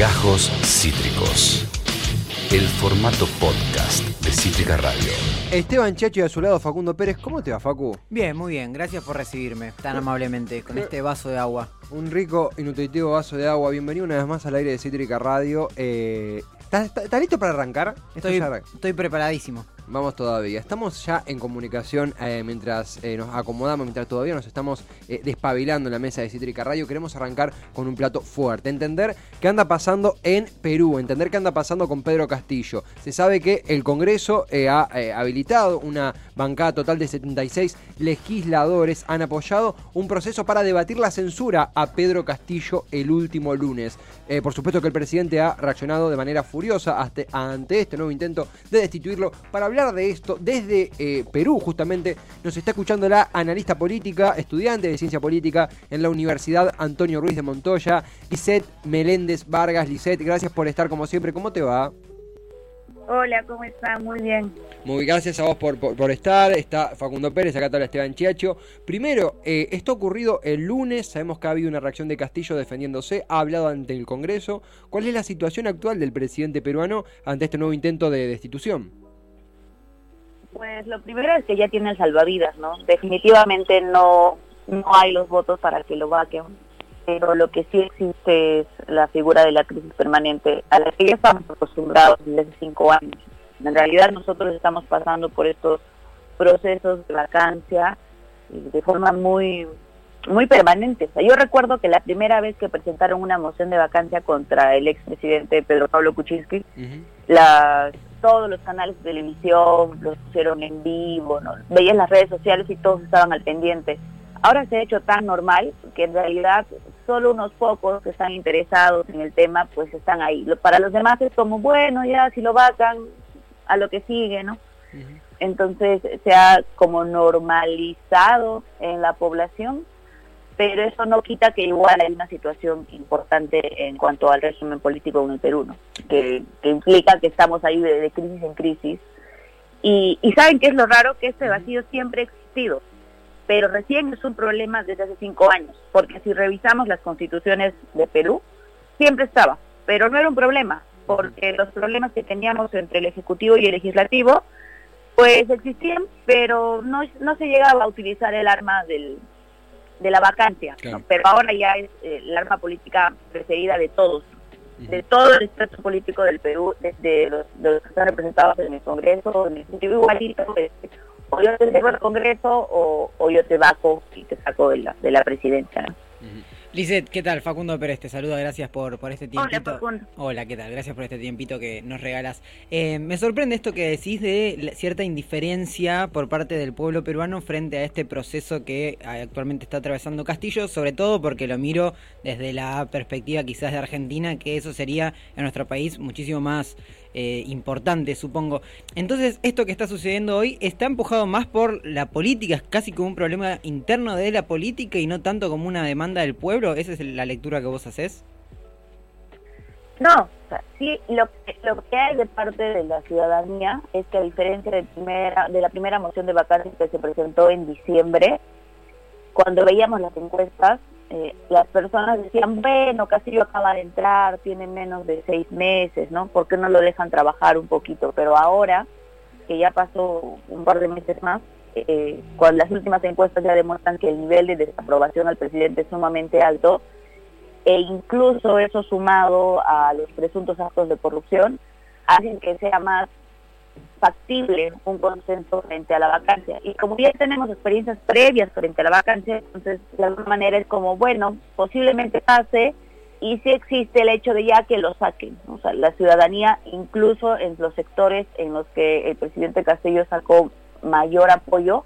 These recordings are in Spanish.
Gajos Cítricos. El formato podcast de Cítrica Radio. Esteban Chacho y a su lado Facundo Pérez. ¿Cómo te va, Facu? Bien, muy bien. Gracias por recibirme tan amablemente con este vaso de agua. Un rico y nutritivo vaso de agua. Bienvenido una vez más al aire de Cítrica Radio. Eh, ¿Estás está- está listo para arrancar? Esto Estoy, ya- estoy preparadísimo. Vamos todavía. Estamos ya en comunicación eh, mientras eh, nos acomodamos, mientras todavía nos estamos eh, despabilando en la mesa de Cítrica Radio. Queremos arrancar con un plato fuerte. Entender qué anda pasando en Perú, entender qué anda pasando con Pedro Castillo. Se sabe que el Congreso eh, ha habilitado una bancada total de 76 legisladores. Han apoyado un proceso para debatir la censura a Pedro Castillo el último lunes. Por supuesto que el presidente ha reaccionado de manera furiosa ante este nuevo intento de destituirlo. Para hablar de esto, desde eh, Perú justamente, nos está escuchando la analista política, estudiante de ciencia política en la Universidad Antonio Ruiz de Montoya, Lisette Meléndez Vargas. Lisette, gracias por estar como siempre. ¿Cómo te va? Hola, ¿cómo está? Muy bien. Muy gracias a vos por, por- por estar. Está Facundo Pérez, acá está Esteban Chiacho. Primero, eh, esto ha ocurrido el lunes. Sabemos que ha habido una reacción de Castillo defendiéndose. Ha hablado ante el Congreso. ¿Cuál es la situación actual del presidente peruano ante este nuevo intento de destitución? Pues lo primero es que ya tiene el salvavidas, ¿no? Definitivamente no, no hay los votos para que lo vaquen, pero lo que sí existe es la figura de la crisis permanente, a la que ya estamos acostumbrados desde hace cinco años. En realidad nosotros estamos pasando por estos procesos de vacancia de forma muy muy permanente. O sea, yo recuerdo que la primera vez que presentaron una moción de vacancia contra el expresidente Pedro Pablo Kuczynski, las todos los canales de televisión los pusieron en vivo, ¿no? veías las redes sociales y todos estaban al pendiente. Ahora se ha hecho tan normal que en realidad solo unos pocos que están interesados en el tema pues están ahí. Para los demás es como, bueno, ya si lo vacan, a lo que sigue, ¿no? Entonces se ha como normalizado en la población, pero eso no quita que igual hay una situación importante en cuanto al régimen político en el Perú, ¿no? que, que implica que estamos ahí de, de crisis en crisis. Y, y saben qué es lo raro, que este vacío siempre ha existido, pero recién es un problema desde hace cinco años, porque si revisamos las constituciones de Perú, siempre estaba, pero no era un problema, porque los problemas que teníamos entre el Ejecutivo y el Legislativo, pues existían, pero no, no se llegaba a utilizar el arma del, de la vacancia, ¿no? Claro. pero ahora ya es eh, el arma política preferida de todos, de todo el espectro político del Perú, desde los, de los que están representados en el Congreso, en el Ejecutivo igualito, este, o yo te llevo al Congreso o, o yo te vaco y te saco de la, de la presidencia. ¿no? Lizeth, ¿qué tal? Facundo Pérez te saluda, gracias por, por este Hola, tiempito. Facundo. Hola, ¿qué tal? Gracias por este tiempito que nos regalas. Eh, me sorprende esto que decís de la- cierta indiferencia por parte del pueblo peruano frente a este proceso que actualmente está atravesando Castillo, sobre todo porque lo miro desde la perspectiva quizás de Argentina, que eso sería en nuestro país muchísimo más eh, importante, supongo. Entonces, esto que está sucediendo hoy está empujado más por la política, es casi como un problema interno de la política y no tanto como una demanda del pueblo. ¿Esa es la lectura que vos haces? No, sí, lo lo que hay de parte de la ciudadanía es que a diferencia de, primera, de la primera moción de vacancia que se presentó en diciembre, cuando veíamos las encuestas, eh, las personas decían, bueno, Castillo acaba de entrar, tiene menos de seis meses, ¿no? ¿Por qué no lo dejan trabajar un poquito? Pero ahora, que ya pasó un par de meses más, eh, cuando las últimas encuestas ya demuestran que el nivel de desaprobación al presidente es sumamente alto, e incluso eso sumado a los presuntos actos de corrupción, hacen que sea más factible un consenso frente a la vacancia. Y como ya tenemos experiencias previas frente a la vacancia, entonces de alguna manera es como, bueno, posiblemente pase y si existe el hecho de ya que lo saquen. O sea, la ciudadanía, incluso en los sectores en los que el presidente Castillo sacó mayor apoyo,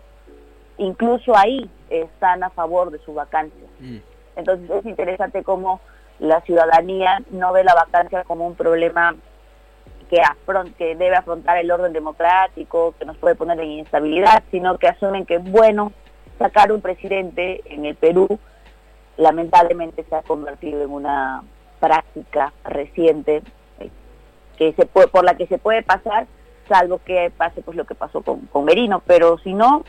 incluso ahí están a favor de su vacancia. Mm. Entonces es interesante cómo la ciudadanía no ve la vacancia como un problema que, afron- que debe afrontar el orden democrático, que nos puede poner en inestabilidad, sino que asumen que, bueno, sacar un presidente en el Perú lamentablemente se ha convertido en una práctica reciente eh, que se puede, por la que se puede pasar, salvo que pase pues lo que pasó con, con Merino, pero si no,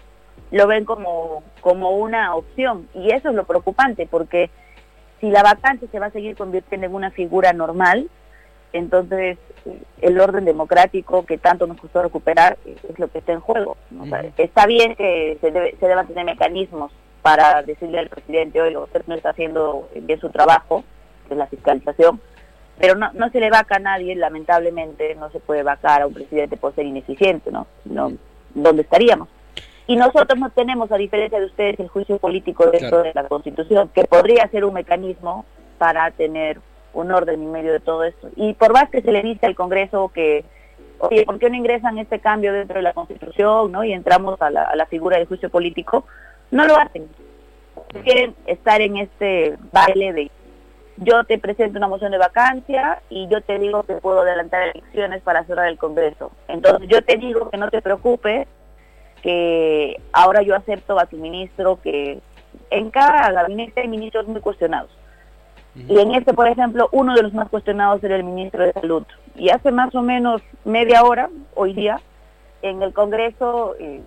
lo ven como, como una opción. Y eso es lo preocupante, porque si la vacancia se va a seguir convirtiendo en una figura normal, entonces el orden democrático que tanto nos costó recuperar es lo que está en juego. está bien que se, debe, se deban tener mecanismos para decirle al presidente, oye, usted no está haciendo bien su trabajo, que es la fiscalización, pero no, no se le vaca a nadie, lamentablemente, no se puede vacar a un presidente por ser ineficiente, ¿no? no ¿Dónde estaríamos? Y nosotros no tenemos, a diferencia de ustedes, el juicio político dentro de la Constitución, que podría ser un mecanismo para tener un orden en medio de todo esto. Y por más que se le dice al Congreso que, oye, ¿por qué no ingresan este cambio dentro de la Constitución no y entramos a la, figura del juicio político? No lo hacen. Quieren estar en este baile de yo te presento una moción de vacancia y yo te digo que puedo adelantar elecciones para cerrar el Congreso. Entonces yo te digo que no te preocupes, que ahora yo acepto a tu ministro que en cada gabinete hay ministros muy cuestionados. Y en este, por ejemplo, uno de los más cuestionados era el ministro de Salud. Y hace más o menos media hora, hoy día, en el Congreso, eh,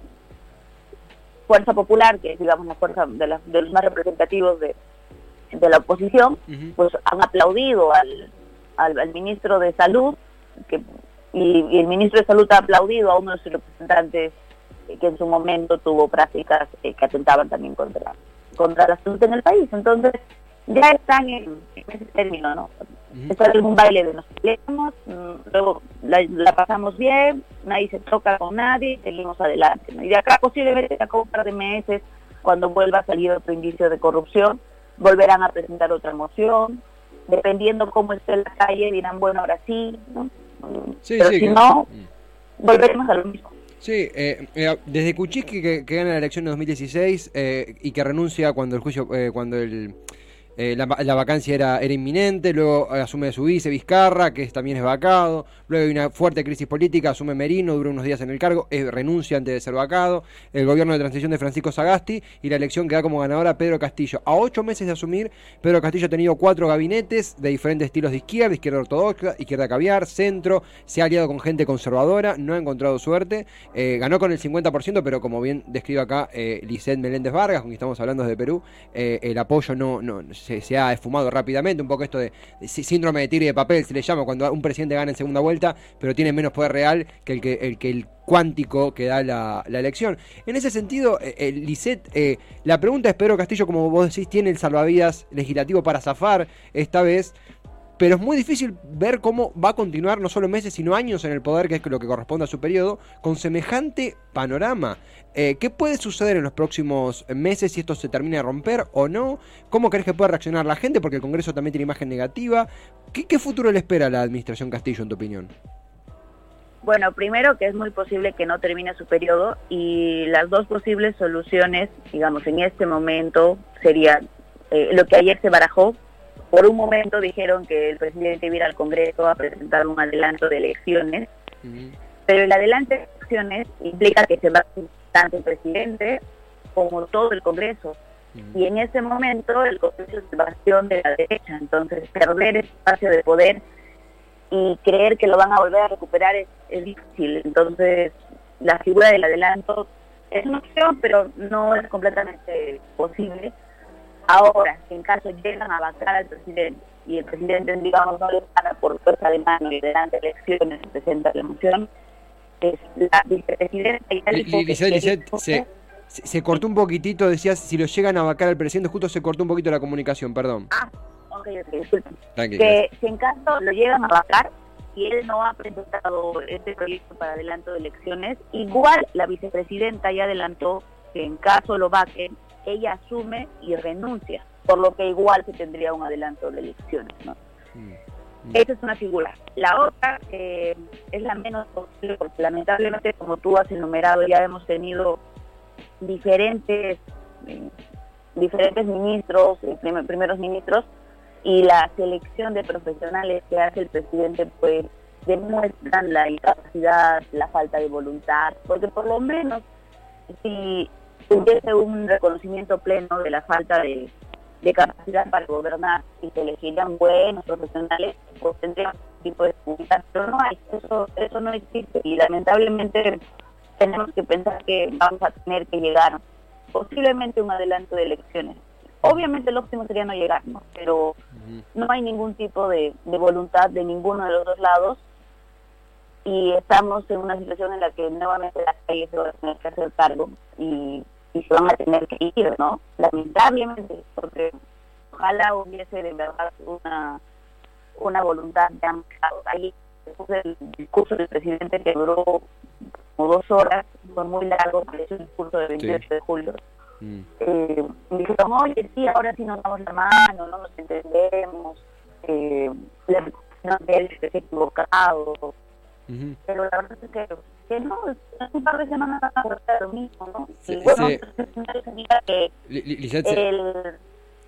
Fuerza Popular, que es, digamos, la fuerza de, los más representativos de, la oposición, pues han aplaudido al, al, ministro de Salud, que, y, el ministro de Salud ha aplaudido a uno de sus representantes que en su momento tuvo prácticas eh, que atentaban también contra, contra la salud en el país. Entonces, ya están en, ese término, ¿no? Está en un baile de nos peleamos, mm, luego la, pasamos bien, nadie se toca con nadie, seguimos adelante. Y de acá posiblemente de acá un par de meses, cuando vuelva a salir otro indicio de corrupción, volverán a presentar otra moción, dependiendo cómo esté la calle, dirán, bueno, ahora sí, ¿no? Pero si no, mm. volveremos a lo mismo. Sí, eh, eh, desde Kuczynski que, que, gana la elección en 2016 eh, y que renuncia cuando el juicio, cuando el eh, la, vacancia era, era inminente, luego asume su vice Vizcarra, que también es vacado, luego hay una fuerte crisis política, asume Merino, dura unos días en el cargo, renuncia antes de ser vacado, el gobierno de transición de Francisco Sagasti y la elección que da como ganadora Pedro Castillo. A ocho meses de asumir, Pedro Castillo ha tenido cuatro gabinetes de diferentes estilos de izquierda, izquierda ortodoxa, izquierda caviar, centro, se ha aliado con gente conservadora, no ha encontrado suerte, eh, ganó con el 50%, pero como bien describe acá eh, Meléndez Vargas, con quien estamos hablando desde Perú, el apoyo no, no se, ha esfumado rápidamente, un poco esto de, síndrome de tigre de papel, se le llama cuando un presidente gana en segunda vuelta, pero tiene menos poder real que el que el, cuántico que da la, elección. En ese sentido, eh, eh Lisset, eh, la pregunta es, Pedro Castillo, como vos decís, tiene el salvavidas legislativo para zafar esta vez, pero es muy difícil ver cómo va a continuar no solo meses, sino años en el poder, que es lo que corresponde a su periodo, con semejante panorama. Eh, ¿Qué puede suceder en los próximos meses si esto se termina de romper o no? ¿Cómo crees que puede reaccionar la gente? Porque el Congreso también tiene imagen negativa. ¿Qué, futuro le espera a la administración Castillo, en tu opinión? Bueno, primero que es muy posible que no termine su periodo y las dos posibles soluciones, digamos, en este momento serían eh, lo que ayer se barajó, por un momento dijeron que el presidente iba al Congreso a presentar un adelanto de elecciones, pero el adelanto de elecciones implica que se va a tanto el presidente como todo el Congreso. Y en ese momento el Congreso es el bastión de la derecha, entonces perder ese espacio de poder y creer que lo van a volver a recuperar es, es difícil. Entonces la figura del adelanto es una opción, pero no es completamente posible Ahora, si en caso llegan a vacar al presidente y el presidente, digamos, no le gana por fuerza de mano y delante de elecciones presenta la moción, es la vicepresidenta y se, se, cortó un poquitito, decías, si lo llegan a vacar al presidente, justo se cortó un poquito la comunicación, perdón. Ah, ok, ok, disculpen. Que si en caso lo llegan a vacar y él no ha presentado este proyecto para adelanto de elecciones, igual la vicepresidenta ya adelantó que en caso lo vaquen, ella asume y renuncia, por lo que igual se tendría un adelanto de elecciones. ¿no? Mm, mm. Esa es una figura. La otra eh, es la menos posible, porque lamentablemente, como tú has enumerado, ya hemos tenido diferentes, eh, diferentes ministros, eh, primeros ministros, y la selección de profesionales que hace el presidente, pues demuestran la incapacidad, la falta de voluntad, porque por lo menos si hubiese un reconocimiento pleno de la falta de, capacidad para gobernar y se elegirían buenos profesionales, pues tendríamos un tipo de comunidad, pero no hay, eso, eso no existe y lamentablemente tenemos que pensar que vamos a tener que llegar posiblemente un adelanto de elecciones. Obviamente lo óptimo sería no llegar, ¿no? pero no hay ningún tipo de, voluntad de ninguno de los dos lados y estamos en una situación en la que nuevamente las calles se van a tener que hacer cargo y, se van a tener que ir, ¿no? Lamentablemente, porque ojalá hubiese de verdad una, una voluntad de ambos lados. Ahí el discurso del presidente que duró como dos horas, fue muy largo, parece un discurso del 28 de julio. Mm. Eh, dijeron, oye, sí, ahora sí nos damos la mano, no nos entendemos, eh, la reconocieron de él que se equivocado, pero la verdad es que, que no, hace un par de semanas van a volver lo mismo, ¿no? y bueno, sí. que el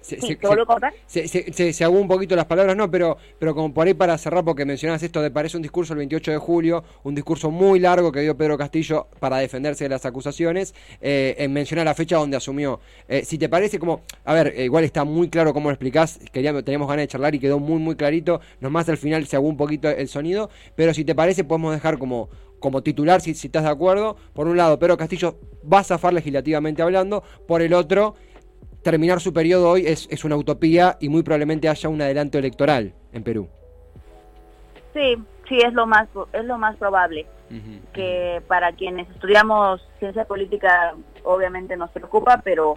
se, se, se, un poquito las palabras, no, pero, pero como por ahí para cerrar, porque mencionas esto de parece un discurso el 28 de julio, un discurso muy largo que dio Pedro Castillo para defenderse de las acusaciones, eh, en mencionar la fecha donde asumió. Eh, si te parece como, a ver, eh, igual está muy claro cómo lo explicás, queríamos, teníamos ganas de charlar y quedó muy, muy clarito, nomás al final se agó un poquito el sonido, pero si te parece podemos dejar como como titular, si, si estás de acuerdo, por un lado, Pedro Castillo va a zafar legislativamente hablando, por el otro, terminar su periodo hoy es, es una utopía y muy probablemente haya un adelanto electoral en Perú. Sí, sí, es lo más, es lo más probable. que para quienes estudiamos ciencia política obviamente nos preocupa, pero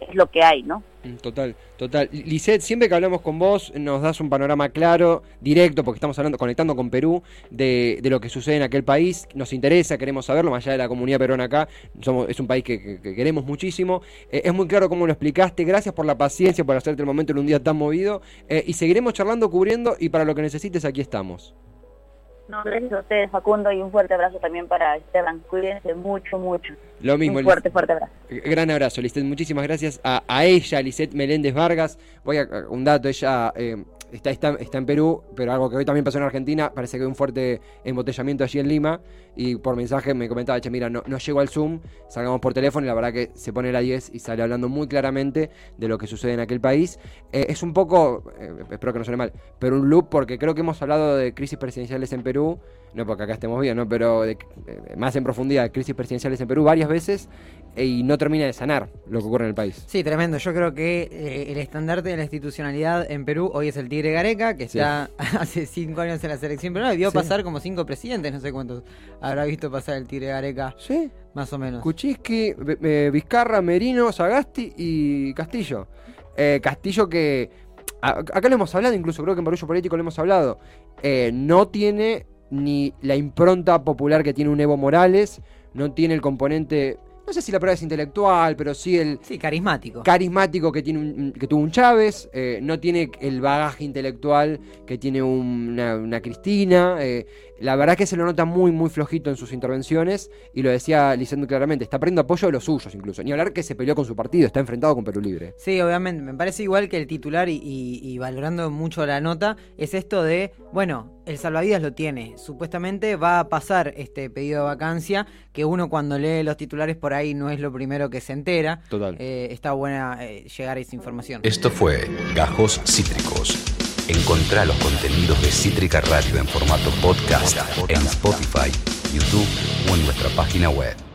es lo que hay, ¿no? Mm, total, total. Lisette, siempre que hablamos con vos nos das un panorama claro, directo, porque estamos hablando, conectando con Perú, de, lo que sucede en aquel país. Nos interesa, queremos saberlo, más allá de la comunidad peruana acá. Somos, es un país que, queremos muchísimo. Eh, es muy claro cómo lo explicaste. Gracias por la paciencia, por hacerte el momento en un día tan movido. Eh, y seguiremos charlando, cubriendo, y para lo que necesites, aquí estamos. No, gracias a ustedes, Facundo, y un fuerte abrazo también para Esteban. Cuídense mucho, mucho. Lo mismo. Un fuerte, fuerte abrazo. Gran abrazo, Lisette. Muchísimas gracias a, a ella, Lisette Meléndez Vargas. Voy a un dato, ella eh, está, está, está, en Perú, pero algo que hoy también pasó en Argentina, parece que hay un fuerte embotellamiento allí en Lima y por mensaje me comentaba, che, mira, no, no llego al Zoom, salgamos por teléfono y la verdad que se pone la 10 y sale hablando muy claramente de lo que sucede en aquel país. Eh, es un poco, eh, espero que no suene mal, pero un loop porque creo que hemos hablado de crisis presidenciales en Perú, no porque acá estemos bien, ¿no? pero de, eh, más en profundidad crisis presidenciales en Perú varias veces y no termina de sanar lo que ocurre en el país. Sí, tremendo. Yo creo que el estandarte de la institucionalidad en Perú hoy es el Tigre Gareca, que está hace cinco años en la selección pero no, vio pasar como cinco presidentes, no sé cuántos habrá visto pasar el Tigre Gareca. Sí. Más o menos. Kuczynski, Vizcarra, Merino, Sagasti y Castillo. Eh, Castillo que. acá lo hemos hablado, incluso creo que en Barullo Político lo hemos hablado. Eh, no tiene ni la impronta popular que tiene un Evo Morales, no tiene el componente no sé si la palabra es intelectual, pero sí el... Sí, carismático. Carismático que, tiene que tuvo un Chávez, eh, no tiene el bagaje intelectual que tiene una, Cristina. Eh, la verdad que se lo nota muy, muy flojito en sus intervenciones y lo decía Licendo claramente, está perdiendo apoyo de los suyos incluso. Ni hablar que se peleó con su partido, está enfrentado con Perú Libre. Sí, obviamente, me parece igual que el titular y, valorando mucho la nota, es esto de, bueno, el salvavidas lo tiene, supuestamente va a pasar este pedido de vacancia, que uno cuando lee los titulares por ahí no es lo primero que se entera. Total. Eh, está buena eh, llegar a esa información. Esto fue Gajos Cítricos. Encontrá los contenidos de Cítrica Radio en formato podcast en Spotify, YouTube o en nuestra página web.